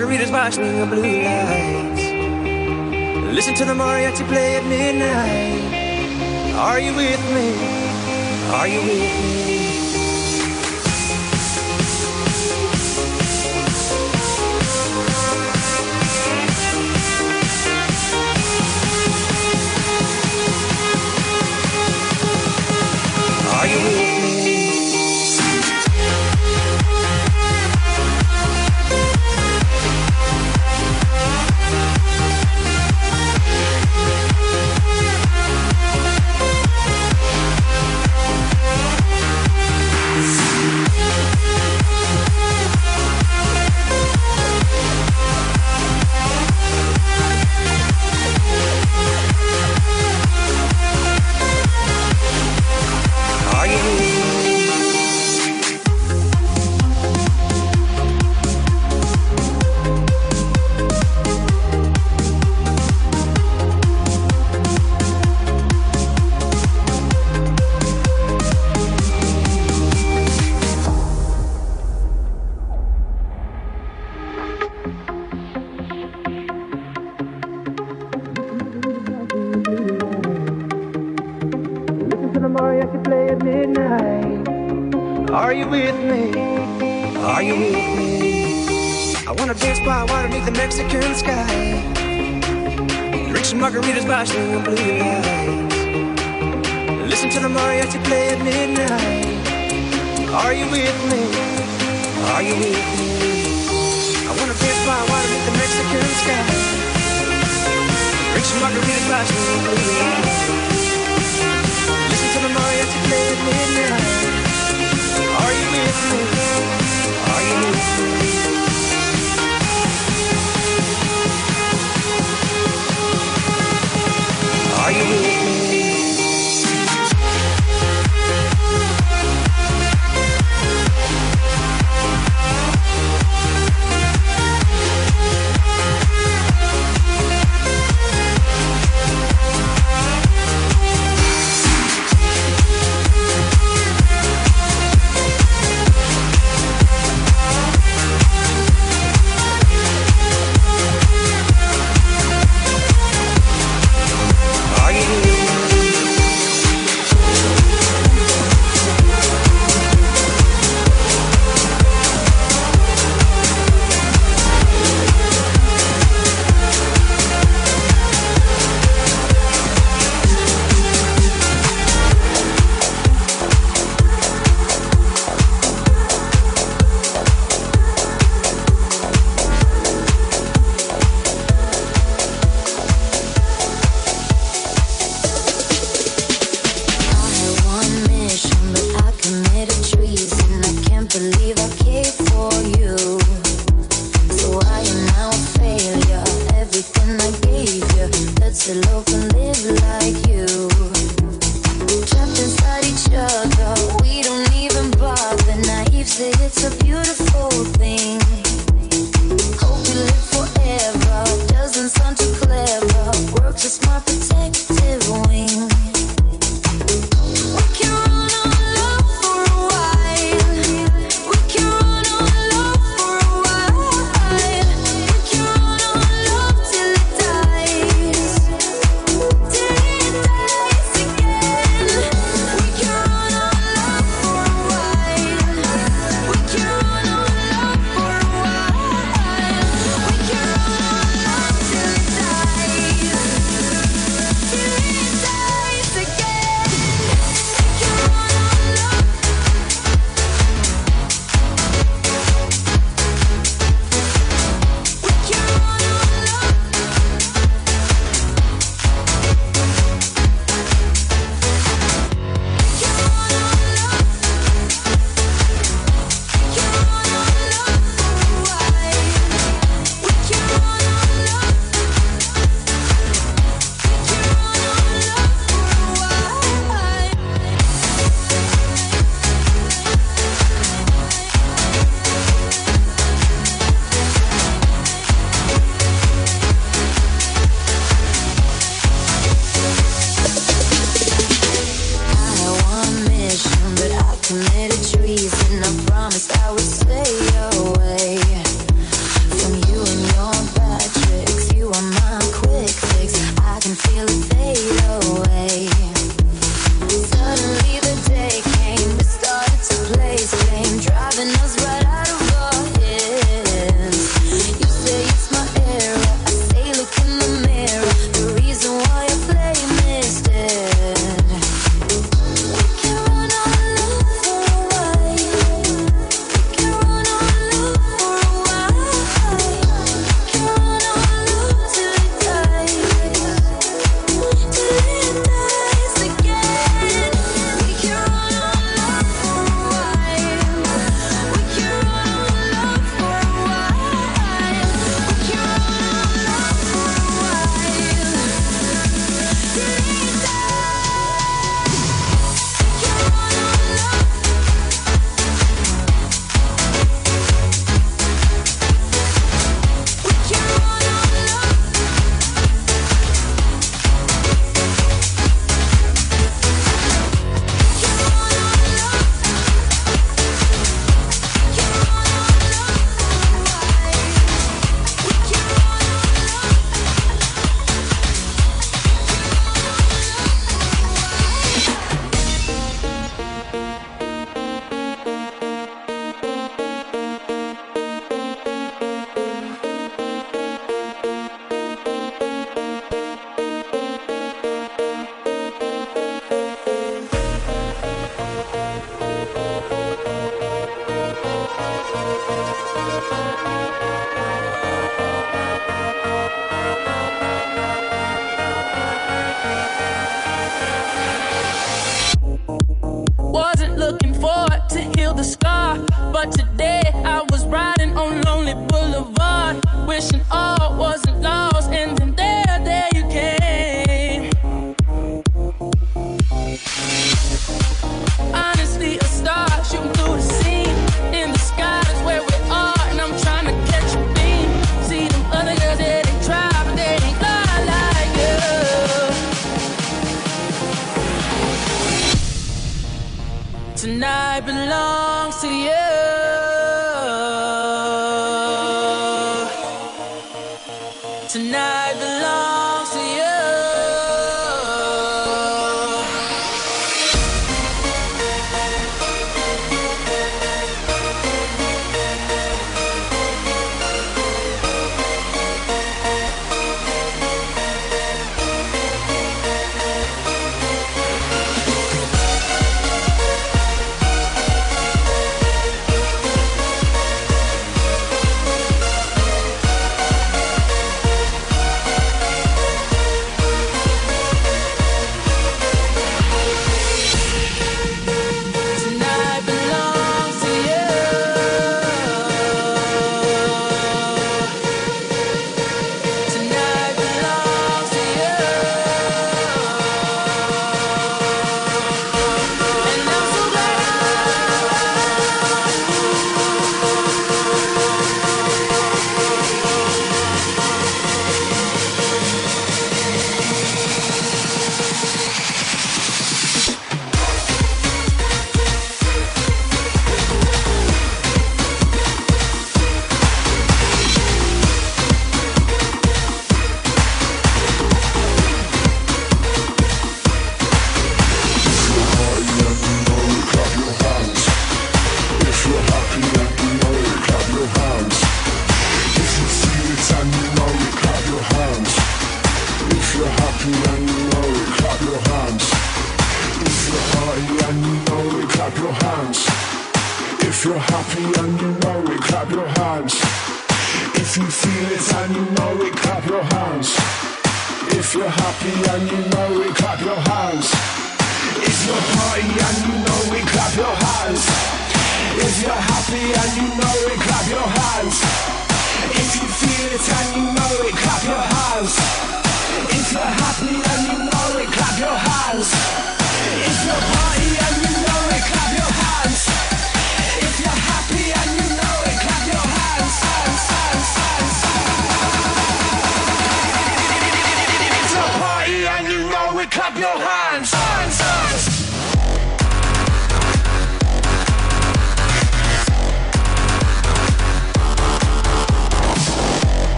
margaritas watching the blue lights. Listen to the mariachi play at midnight. Are you with me? Are you with me?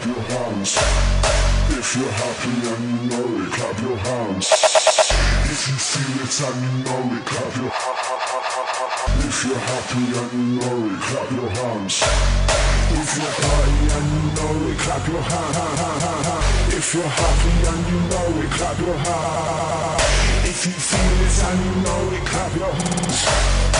clap your hands. If you're happy and you know it, clap your hands. If you feel it and you know it, clap your hands. If you're happy and you know it, clap your hands. If you're happy and you know it, clap your hands. If you're happy and you know it, clap your hands. If you feel it and you know it, clap your hands.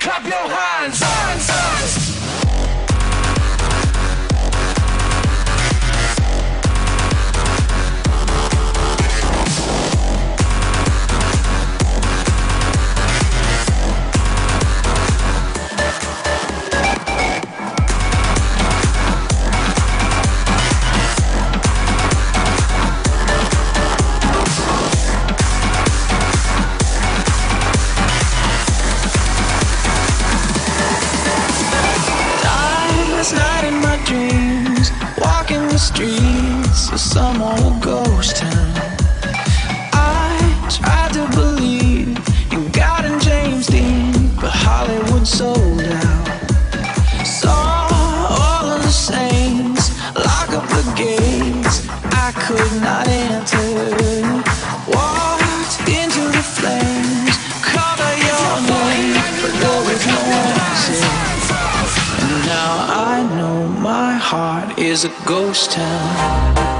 clap your hands. hands. I could not enter. Walked into the flames, your name, but there was no answer. Now I know my heart is a ghost town.